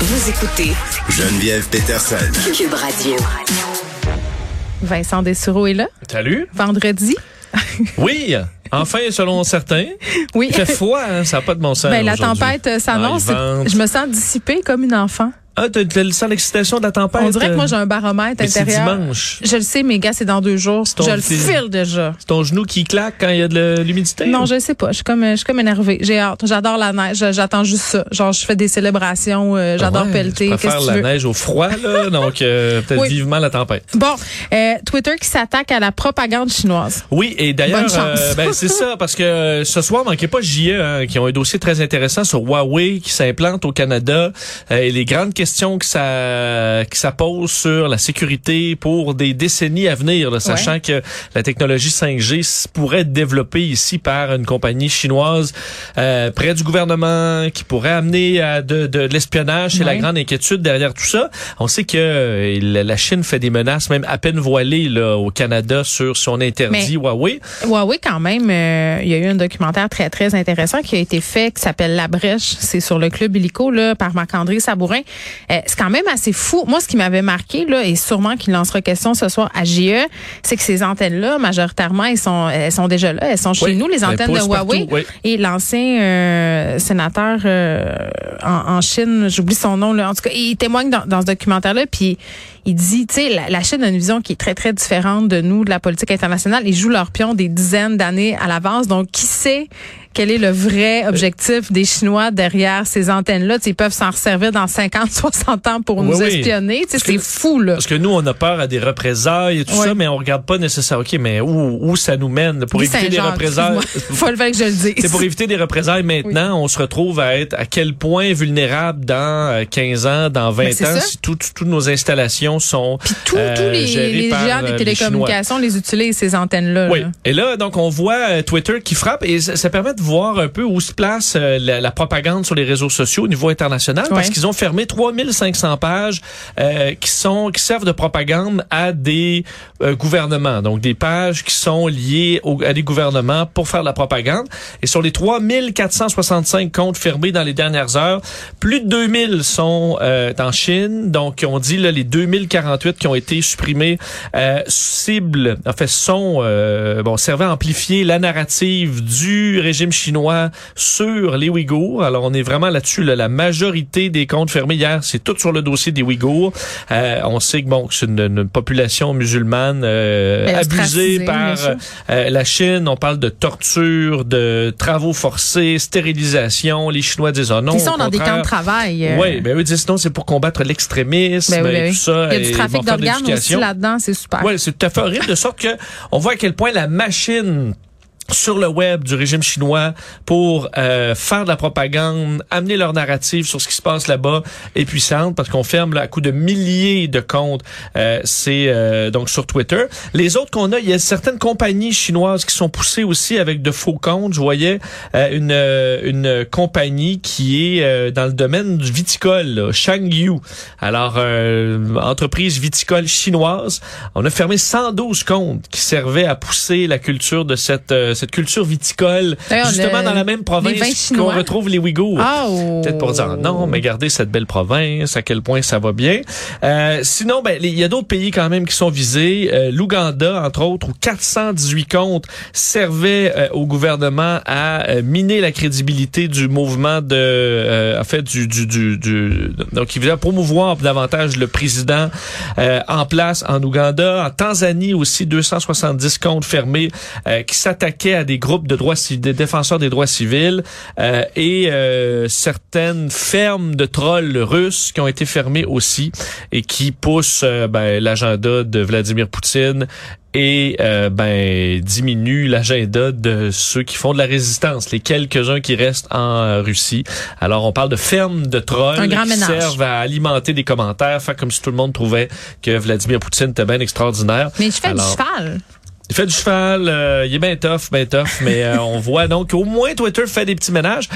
Vous écoutez Geneviève Peterson. Cube Radio. Vincent Dessureau est là. Salut. Vendredi. Oui, enfin, selon certains. Oui. Il fait froid, hein, ça n'a pas de bon sens. Ben, la tempête euh, s'annonce. Ah, je me sens dissipée comme une enfant. Ah, le sens l'excitation de la tempête? On dirait que moi, j'ai euh, un baromètre mais c'est intérieur. dimanche. Je le sais, mes gars, c'est dans deux jours. ton- Je le file déjà. C'est ton genou qui claque quand il y a de l'humidité? Non, ou? je sais pas. Je suis comme, je suis comme énervée. J'ai hâte. J'adore la neige. J'attends juste ça. Genre, je fais des célébrations. euh, J'adore Ah ouais, pelleter. Tu Qu'est-ce préfères que tu la veux? neige au froid, là, donc euh, peut-être Oui. vivement la tempête. Bon, euh, Twitter qui s'attaque à la propagande chinoise. Oui, et d'ailleurs, ben, c'est ça, parce que ce soir, manquez pas JE, hein, qui ont un dossier très intéressant sur Huawei qui s'implante au Canada et les grandes questions que ça, que ça pose sur la sécurité pour des décennies à venir, là, sachant que la technologie 5G s- pourrait être développée ici par une compagnie chinoise euh, près du gouvernement qui pourrait amener à de, de, de l'espionnage. C'est la grande inquiétude derrière tout ça. On sait que euh, la Chine fait des menaces, même à peine voilées là, au Canada sur son interdit Mais- Huawei. Huawei, quand même, euh, il y a eu un documentaire très, très intéressant qui a été fait, qui s'appelle La Brèche. C'est sur le club illico, là, par Marc-André Sabourin. Euh, c'est quand même assez fou. Moi, ce qui m'avait marqué, là, et sûrement qu'il en sera question ce soir à JE, c'est que ces antennes-là, majoritairement, elles sont, elles sont déjà là. Elles sont chez Oui, nous, les elles antennes de Huawei. partout, oui. Et l'ancien euh, sénateur euh, en, en Chine, j'oublie son nom, là. En tout cas, il témoigne dans, dans ce documentaire-là, puis il dit, tu sais, la, la Chine a une vision qui est très, très différente de nous, de la politique internationale. Ils jouent leur pion des dizaines d'années à l'avance. Donc, qui sait quel est le vrai objectif des Chinois derrière ces antennes-là? Ils peuvent s'en servir dans 50, 60 ans pour nous Oui, espionner. C'est fou, là. Parce que nous, on a peur à des représailles et tout ça, mais on regarde pas nécessairement, OK, mais où, où ça nous mène? Pour éviter des représailles. Faut le faire que je le dise. C'est pour éviter des représailles maintenant, on se retrouve à être à quel point vulnérable dans euh, 15 ans, dans 20 Ben, ans, si tout- tout- toutes nos installations sont Puis tous euh, tous les, les géants euh, des télécommunications les utilisent, ces antennes-là. Oui. là. Et là, donc, on voit euh, Twitter qui frappe et ça, ça permet de voir un peu où se place euh, la, la propagande sur les réseaux sociaux au niveau international parce qu'ils ont fermé 3500 pages euh, qui sont qui servent de propagande à des euh, gouvernements. Donc, des pages qui sont liées au- à des gouvernements pour faire de la propagande. Et sur les 3465 comptes fermés dans les dernières heures, plus de 2000 sont euh, en Chine. Donc, on dit là, les 2048 qui ont été supprimés euh, ciblent, en fait, sont euh, bon servaient à amplifier la narrative du régime chinois sur les Ouïghours. Alors, on est vraiment là-dessus. là. la majorité des comptes fermés hier, c'est tout sur le dossier des Ouïghours. Euh, on sait que bon, c'est une, une population musulmane euh, Mais abusée par sûr. euh, la Chine. On parle de torture, de travaux forcés, stérilisation. Les Chinois disent oh non. Ils sont dans des camps de travail. euh, Oui, ben eux disent non, c'est pour combattre l'extrémisme ben oui, ben et oui. tout ça. Il y a du trafic d'organes aussi là-dedans, c'est super. Oui, c'est tout à fait horrible, de sorte que on voit à quel point la machine sur le web du régime chinois pour euh, faire de la propagande, amener leur narrative sur ce qui se passe là-bas est puissante parce qu'on ferme là, à coup de milliers de comptes. Euh, c'est euh, donc sur Twitter. Les autres qu'on a, il y a certaines compagnies chinoises qui sont poussées aussi avec de faux comptes. Je voyais euh, une euh, une compagnie qui est euh, dans le domaine du viticole, là, Shangyu. Alors entreprise viticole chinoise. On a fermé 112 comptes qui servaient à pousser la culture de cette cette culture viticole, justement le- dans la même province qu'on retrouve les Ouïghours. Ah, oh. Peut-être pour dire non, mais gardez cette belle province, à quel point ça va bien. Euh, sinon, ben il y a d'autres pays quand même qui sont visés. Euh, L'Ouganda, entre autres, où 418 comptes servaient euh, au gouvernement à euh, miner la crédibilité du mouvement de, euh, en fait, du, du, du, du- donc il visait à promouvoir davantage le président euh, en place en Ouganda, en Tanzanie aussi 270 comptes fermés euh, qui s'attaquaient à des groupes de droits ci- des défenseurs des droits civils euh, et euh, certaines fermes de trolls russes qui ont été fermées aussi et qui poussent euh, ben, l'agenda de Vladimir Poutine et euh, ben diminue l'agenda de ceux qui font de la résistance, les quelques-uns qui restent en euh, Russie. Alors on parle de fermes de trolls qui ménage. servent à alimenter des commentaires, faire comme si tout le monde trouvait que Vladimir Poutine était bien extraordinaire. Mais je fais Alors, du cheval. Il fait du cheval, euh, il est bien tough, bien tough, mais euh, on voit donc au moins Twitter fait des petits ménages.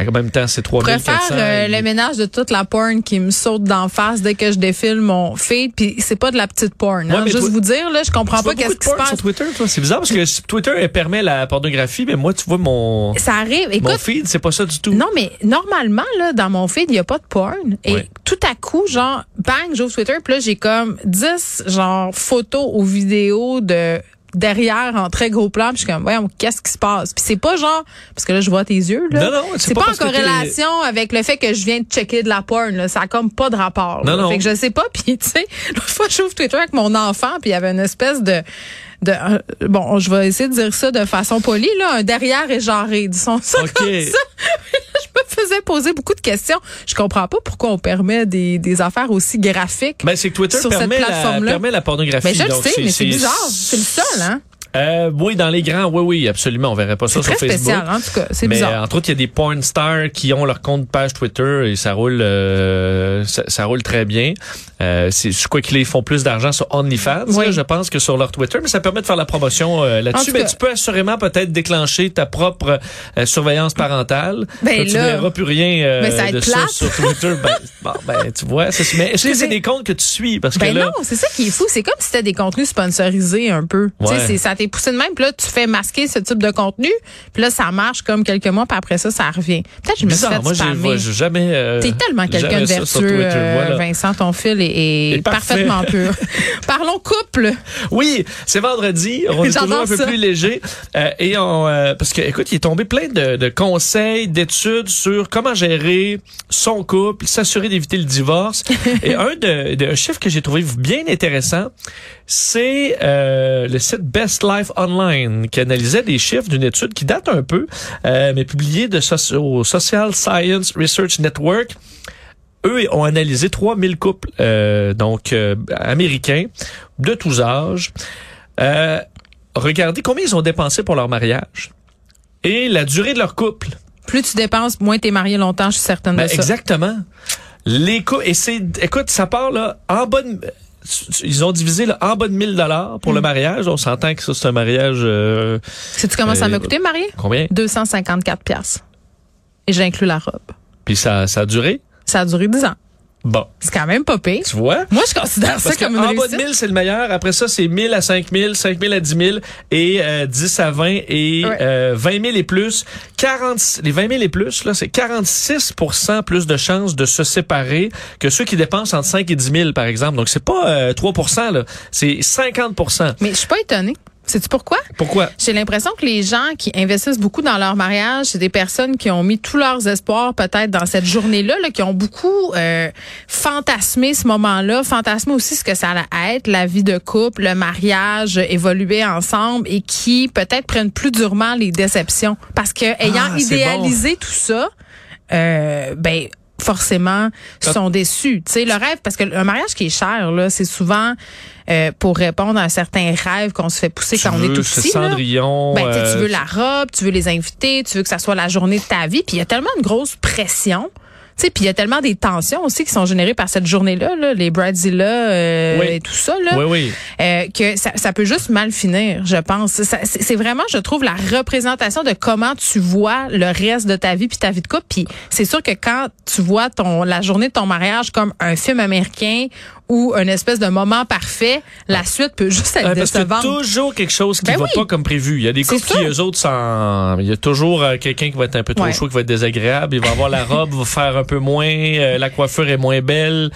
En même temps, c'est Je préfère 3400. euh, le ménage de toute la porn qui me saute d'en face dès que je défile mon feed, puis c'est pas de la petite porn. Ouais, hein. Juste toi- vous dire, là, je comprends pas qu'est-ce qui se passe. sur Twitter, toi? C'est bizarre parce que Twitter elle permet la pornographie, mais moi, tu vois mon, Ça arrive. mon feed, c'est pas ça du tout. Non, mais normalement, là, dans mon feed, il n'y a pas de porn. Et Ouais. tout à coup, genre, bang, j'ouvre Twitter, puis là, j'ai comme 10, genre, photos ou vidéos de derrière en très gros plan, puis je suis comme, voyons, qu'est-ce qui se passe? Puis c'est pas genre, parce que là, je vois tes yeux, là. Non, non, c'est c'est pas pas, en corrélation avec le fait que je viens de checker de la porn, là. Ça a comme pas de rapport. Non, non. Fait que je sais pas, puis tu sais, l'autre fois, j'ouvre Twitter avec mon enfant, puis il y avait une espèce de, de euh, bon, je vais essayer de dire ça de façon polie, là, un derrière éjarré, disons ça comme ça. Faisais poser beaucoup de questions. Je comprends pas pourquoi on permet des, des affaires aussi graphiques. Ben, c'est que Twitter Sur cette permet la, plateforme-là. permet la pornographie. Mais je le sais, mais c'est bizarre. C'est le seul, hein? Euh, oui, dans les grands, oui, oui, absolument. On verrait pas ça C'est sur très Facebook. spécial, en tout cas. C'est Mais euh, bizarre. entre autres, il y a des porn stars qui ont leur compte page Twitter et ça roule, euh, ça, ça roule très bien. Euh, c'est, je crois qu'ils font plus d'argent sur OnlyFans, Oui. là, je pense, que sur leur Twitter, mais ça permet de faire la promotion euh, là-dessus. Mais cas- tu peux assurément peut-être déclencher ta propre euh, surveillance parentale. Ben Là, tu là- verras plus rien Ben, ça de ça sur Twitter. ben, bon, ben, tu vois, ça, mais est-ce que c'est des comptes que tu suis? Parce que Ben là, non, c'est ça qui est fou. C'est comme si c'était des contenus sponsorisés un peu. Tu Ouais. sais, c'est- ça t'est poussé de même. Puis là, tu fais masquer ce type de contenu. Puis là, ça marche comme quelques mois. Puis après ça, ça revient. Peut-être que je me suis fait Moi, j'ai jamais. euh, T'es tellement quelqu'un de vertueux, Twitter, euh, voilà. Vincent. Ton fil est, est Est parfait. parfaitement pur. Parlons couple. Oui, c'est vendredi. On est toujours un peu ça. plus léger. Euh, et on, euh, parce que, écoute, il est tombé plein de, de conseils, d'études sur comment gérer son couple, s'assurer d'éviter le divorce. et un de, de un chiffre que j'ai trouvé bien intéressant, c'est euh, le site Best Life Online qui analysait des chiffres d'une étude qui date un peu, euh, mais publiée de soci- au Social Science Research Network eux ont analysé 3000 couples euh, donc euh, américains de tous âges. Euh, regardez combien ils ont dépensé pour leur mariage et la durée de leur couple. Plus tu dépenses, moins t'es marié longtemps. Je suis certaine Ben, de ça. exactement. Les couples et c'est écoute, ça part là en de ils ont divisé là, en bas de 1000 dollars pour le mariage. On s'entend que ça c'est un mariage euh, Sais-tu comment ça Euh, m'a coûté, marié? combien? 254 pièces. Et j'inclus la robe. Puis ça ça a duré? Ça a duré 10 ans. Bon, C'est quand même pas pire. tu vois? Moi, je considère Parce ça comme une en bas de réussite. 1000, c'est le meilleur. Après ça, c'est 1000 à 5000, 5000 à 10 000 et euh, 10 à 20 et Ouais. euh, 20 000 et plus. 40, les 20 000 et plus, là, c'est 46 plus de chances de se séparer que ceux qui dépensent entre 5 et 10 000, par exemple. Donc, c'est pas euh, 3 là, c'est 50 Mais je suis pas étonnée. Sais-tu pourquoi? Pourquoi? J'ai l'impression que les gens qui investissent beaucoup dans leur mariage, c'est des personnes qui ont mis tous leurs espoirs peut-être dans cette journée-là, là, qui ont beaucoup euh, fantasmé ce moment-là, fantasmé aussi ce que ça allait être, la vie de couple, le mariage, euh, évoluer ensemble et qui peut-être prennent plus durement les déceptions. Parce que ayant Ah, c'est idéalisé tout ça, euh, ben forcément sont déçus. Tu sais, le rêve, parce que un mariage qui est cher, là, c'est souvent euh, pour répondre à un certain rêve qu'on se fait pousser Tu quand on est veux tout petit. là. Ben, tu sais, euh, tu veux la robe, tu veux les inviter, tu veux que ça soit la journée de ta vie. Puis il y a tellement de grosse pression. Sais, puis il y a tellement des tensions aussi qui sont générées par cette journée-là, là, les Bridezilla euh, Oui. et tout ça, là, Oui, oui. euh, que ça, ça peut juste mal finir, je pense. C'est vraiment, je trouve, la représentation de comment tu vois le reste de ta vie puis ta vie de couple. Puis c'est sûr que quand tu vois ton la journée de ton mariage comme un film américain ou une espèce de moment parfait, la suite peut juste être Ouais, parce qu'il y a décevante. toujours quelque chose qui Ben va oui. pas comme prévu. Il y a des couples qui, eux autres, il y a toujours euh, quelqu'un qui va être un peu trop Ouais. chaud, qui va être désagréable. Il va avoir la robe, va faire un peu moins, euh, la coiffure est moins belle.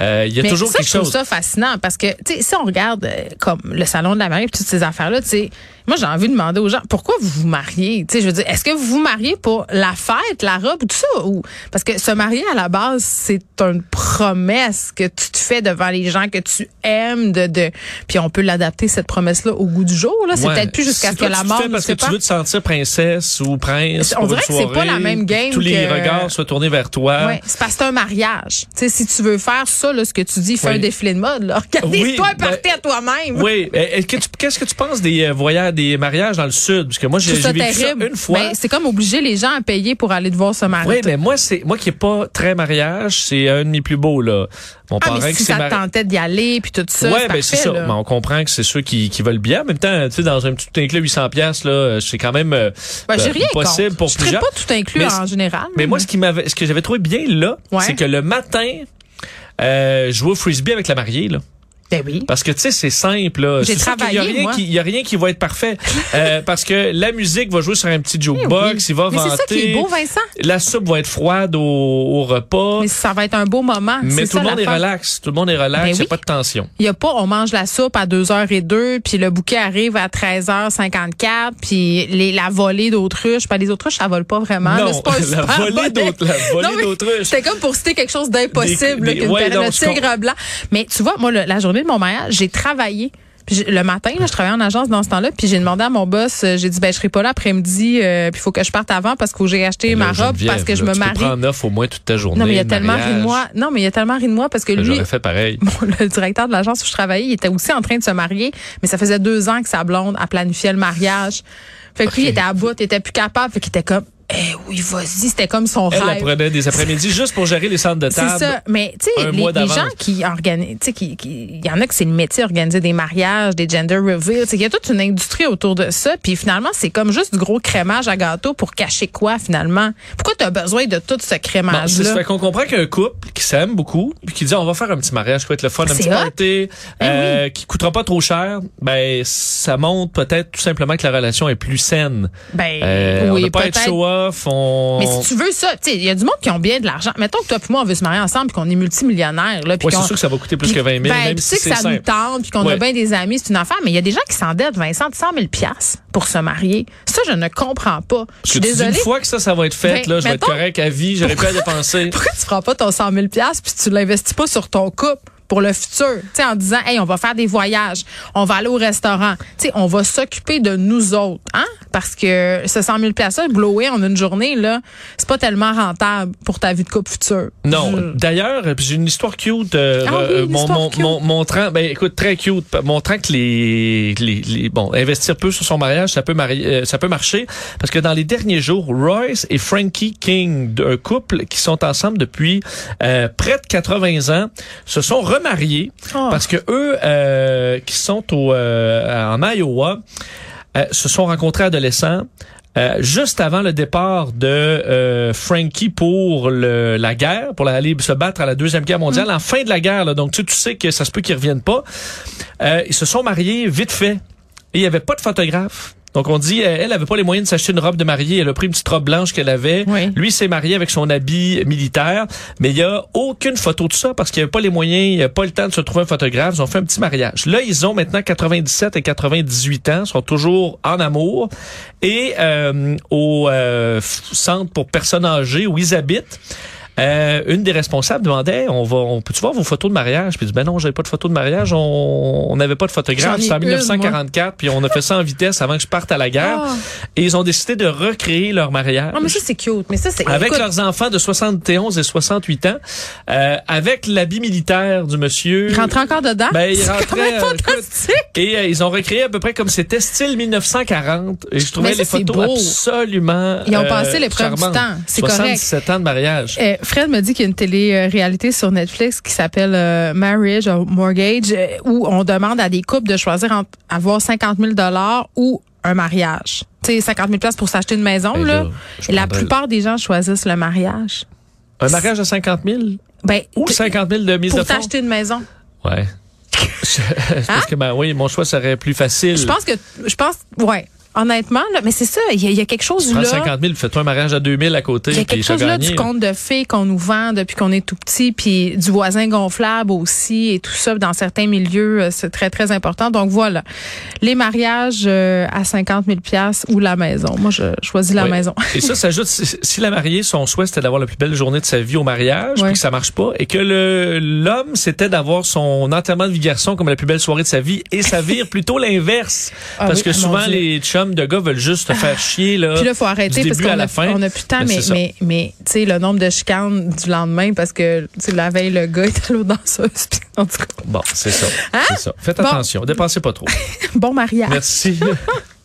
Euh, il y a Mais toujours ça, quelque je trouve chose. ça fascinant parce que, tu sais, si on regarde euh, comme le salon de la mariée et toutes ces affaires-là, tu sais, moi, j'ai envie de demander aux gens, pourquoi vous vous mariez? Tu sais, je veux dire, est-ce que vous vous mariez pour la fête, la robe ou tout ça? Ou, parce que se marier à la base, c'est une promesse que tu te fais devant les gens que tu aimes de, de, puis on peut l'adapter, cette promesse-là, au goût du jour, là. C'est Ouais. peut-être plus jusqu'à ce que la mort fais parce que tu veux te sentir princesse ou prince. On dirait que c'est pas la même game Tous les regards soient tournés vers toi. Ouais, c'est parce que c'est un mariage. Tu sais, si tu veux faire ça, là, ce que tu dis, fais Oui. un défilé de mode, là. Oui, Organise-toi un ben, à toi-même. Oui. Eh, tu- Qu'est-ce que tu penses des euh, voyages, des mariages dans le sud? Parce que moi, j'ai vécu ça une fois. Ben, c'est comme obliger les gens à payer pour aller te voir se marier. Oui, mais moi, c'est moi qui est pas très mariage, c'est un de mes plus beaux là. Mon Ah, mais si ça te tentait d'y aller, puis tout ça. Ouais, ben c'est ça. Mais on comprend que c'est ceux qui, qui veulent bien. En même temps, tu sais, dans un petit tout inclus 800 pièces là, c'est quand même euh, ben, j'ai rien possible contre. pour je plusieurs. pas tout inclus en général. Mais moi, ce qui m'avait, ce que j'avais trouvé bien là, c'est que le matin, euh, jouer au frisbee avec la mariée là. Ben oui. Parce que tu sais, c'est simple. Là. J'ai travaillé, il y a rien qui, il y a rien qui va être parfait euh, parce que la musique va jouer sur un petit jukebox, oui. il va Mais c'est ça qui est beau, Vincent. La soupe va être froide au, au repas. Mais ça va être un beau moment. Mais tout le monde est relax. Tout le monde est relax. Il ben n'y oui. a pas de tension. Il y a pas, on mange la soupe à 2h02, puis le bouquet arrive à 13h54, puis les, la volée d'autruche. Ben, les autruches, ça vole pas vraiment. Non, là, pas la volée d'autruche. C'était comme pour citer quelque chose d'impossible, qu'une ouais, tigre blanc. Mais tu vois, moi, le- la journée de mon mariage, j'ai travaillé. Puis le matin, là, je travaillais en agence dans ce temps-là, puis j'ai demandé à mon boss, euh, j'ai dit ben je serai pas là après-midi, euh, puis il faut que je parte avant parce que j'ai acheté ma robe parce que je me tu marie. Te prends neuf au moins toute ta journée. Non mais il a le tellement ri de moi. Non mais il a tellement ri de moi parce que lui, J'aurais fait pareil. Bon, le directeur de l'agence où je travaillais, il était aussi en train de se marier, mais ça faisait deux ans que sa blonde a planifié le mariage. Fait que lui, il était à bout, il était plus capable, fait qu'il était comme, eh oui, vas-y, c'était comme son Elle, elle rêve. prenait des après-midi juste pour gérer les centres de C'est table. ça. Mais, tu sais, les, les gens qui organisent, tu sais, qui, il y en a que c'est le métier, organiser des mariages, des gender reveals. Tu sais, il y a toute une industrie autour de ça. Puis finalement, c'est comme juste du gros crémage à gâteau pour cacher quoi, finalement? Pourquoi tu as besoin de tout ce Bon, c'est crémage-là? ça fait qu'on comprend qu'un couple qui s'aime beaucoup, puis qui dit on va faire un petit mariage qui va être le fun, un C'est petit party, Ben euh, qui coûtera pas trop cher, ben ça montre peut-être tout simplement que la relation est plus saine. ben, Euh, on oui, pas être peut-être. On... Mais si tu veux ça, tu sais, il y a du monde qui ont bien de l'argent. Mettons que toi puis moi, on veut se marier ensemble puis qu'on est multimillionnaires. Là, Ouais, c'est sûr que ça va coûter plus que 20 000, ben, même tu si sais que ça nous tente puis qu'on Ouais. a bien des amis, c'est une affaire. Mais il y a des gens qui s'endettent, Vincent, de 100 000 piastres pour se marier. Ça, je ne comprends pas. Je suis désolée. une fois que ça, ça va être fait, Ben, là, je vais être correct à vie, j'aurais plus à dépenser. Pourquoi tu feras pas ton 100 000 piastres puis tu l'investis pas sur ton couple? pour le futur, tu sais en disant hey, on va faire des voyages, on va aller au restaurant, tu sais on va s'occuper de nous autres, hein? Parce que ce 100 000 pièces là blower en une journée là, c'est pas tellement rentable pour ta vie de couple future. Non, Je- d'ailleurs, euh, j'ai une histoire cute euh, Ah oui, euh, mon- histoire mon- cute. mon- montrant ben écoute très cute montrant que les, les, les- bon investir peu sur son mariage ça peut marier euh, ça peut marcher parce que dans les derniers jours Royce et Frankie King un couple qui sont ensemble depuis euh, près de 80 ans se sont remariés Oh. parce que eux euh, qui sont au euh, en Iowa euh, se sont rencontrés adolescents euh, juste avant le départ de euh, Frankie pour le, la guerre, pour aller se battre à la deuxième guerre mondiale, en fin de la guerre, là, donc tu, tu sais que ça se peut qu'ils reviennent pas. Euh, ils se sont mariés vite fait et il y avait pas de photographe. Donc on dit, euh, elle avait pas les moyens de s'acheter une robe de mariée. Elle a pris une petite robe blanche qu'elle avait. Oui. Lui s'est marié avec son habit militaire, mais il y a aucune photo de ça parce qu'il n'y avait pas les moyens, il n'y a pas le temps de se trouver un photographe. Ils ont fait un petit mariage. Là, ils ont maintenant 97 et 98 ans, sont toujours en amour et euh, au euh, centre pour personnes âgées où ils habitent. Euh, une des responsables demandait on va on peut tu voir vos photos de mariage? Puis dit ben non j'avais pas de photos de mariage on n'avait pas de photographe c'était en une, 1944 puis on a fait ça en vitesse avant que je parte à la guerre Ah. et ils ont décidé de recréer leur mariage Ah, mais ça c'est cute, mais ça c'est avec écoute, leurs enfants de 71 et 68 ans, euh, avec l'habit militaire du monsieur. il rentre encore dedans? Ben, il c'est rentrait, quand même euh, écoute, fantastique. Et euh, ils ont recréé à peu près comme c'était style 1940. Et je trouvais ça, les photos absolument. Ils ont euh, passé l'épreuve du temps. C'est correct. 77 ans de mariage. Euh, Fred me dit qu'il y a une télé-réalité sur Netflix qui s'appelle euh, Marriage or Mortgage euh, où on demande à des couples de choisir entre avoir 50 000 ou un mariage. Tu sais, 50 000 pour s'acheter une maison, Ben là. Et la plupart des gens choisissent le mariage. Un mariage de 50 000 Ben, ou t- 50 000 de mise pour de fonds? t'acheter une maison. Ouais. Je- Parce que ben oui, mon choix serait plus facile. Je pense que, je pense, ouais. Honnêtement, là, mais c'est ça, il y, a- il y a quelque chose Tu prends là. 50 000, fais-toi un mariage à 2000 à côté. Il y a quelque chose là du conte de fées qu'on nous vend depuis qu'on est tout petit, puis du voisin gonflable aussi, et tout ça dans certains milieux, euh, c'est très très important. Donc voilà, les mariages euh, à 50 000 pièces ou la maison. Moi, je choisis la Oui. maison. Et ça s'ajoute, si, si la mariée, son souhait, c'était d'avoir la plus belle journée de sa vie au mariage, Ouais. puis que ça marche pas, et que le l'homme, c'était d'avoir son enterrement de vie garçon comme la plus belle soirée de sa vie, et ça vire plutôt l'inverse. Ah parce oui, que ah, souvent, les chums de gars veulent juste te faire chier, là. Puis là, faut arrêter parce qu'on à a, fin. on a plus de temps, Ben, mais, mais, mais tu sais, le nombre de chicanes du lendemain parce que tu la veille, le gars est allé aux danseuses. Puis, en tout cas, Bon, c'est ça. Hein? C'est ça. Faites Bon. attention. Dépensez pas trop. bon mariage. Merci.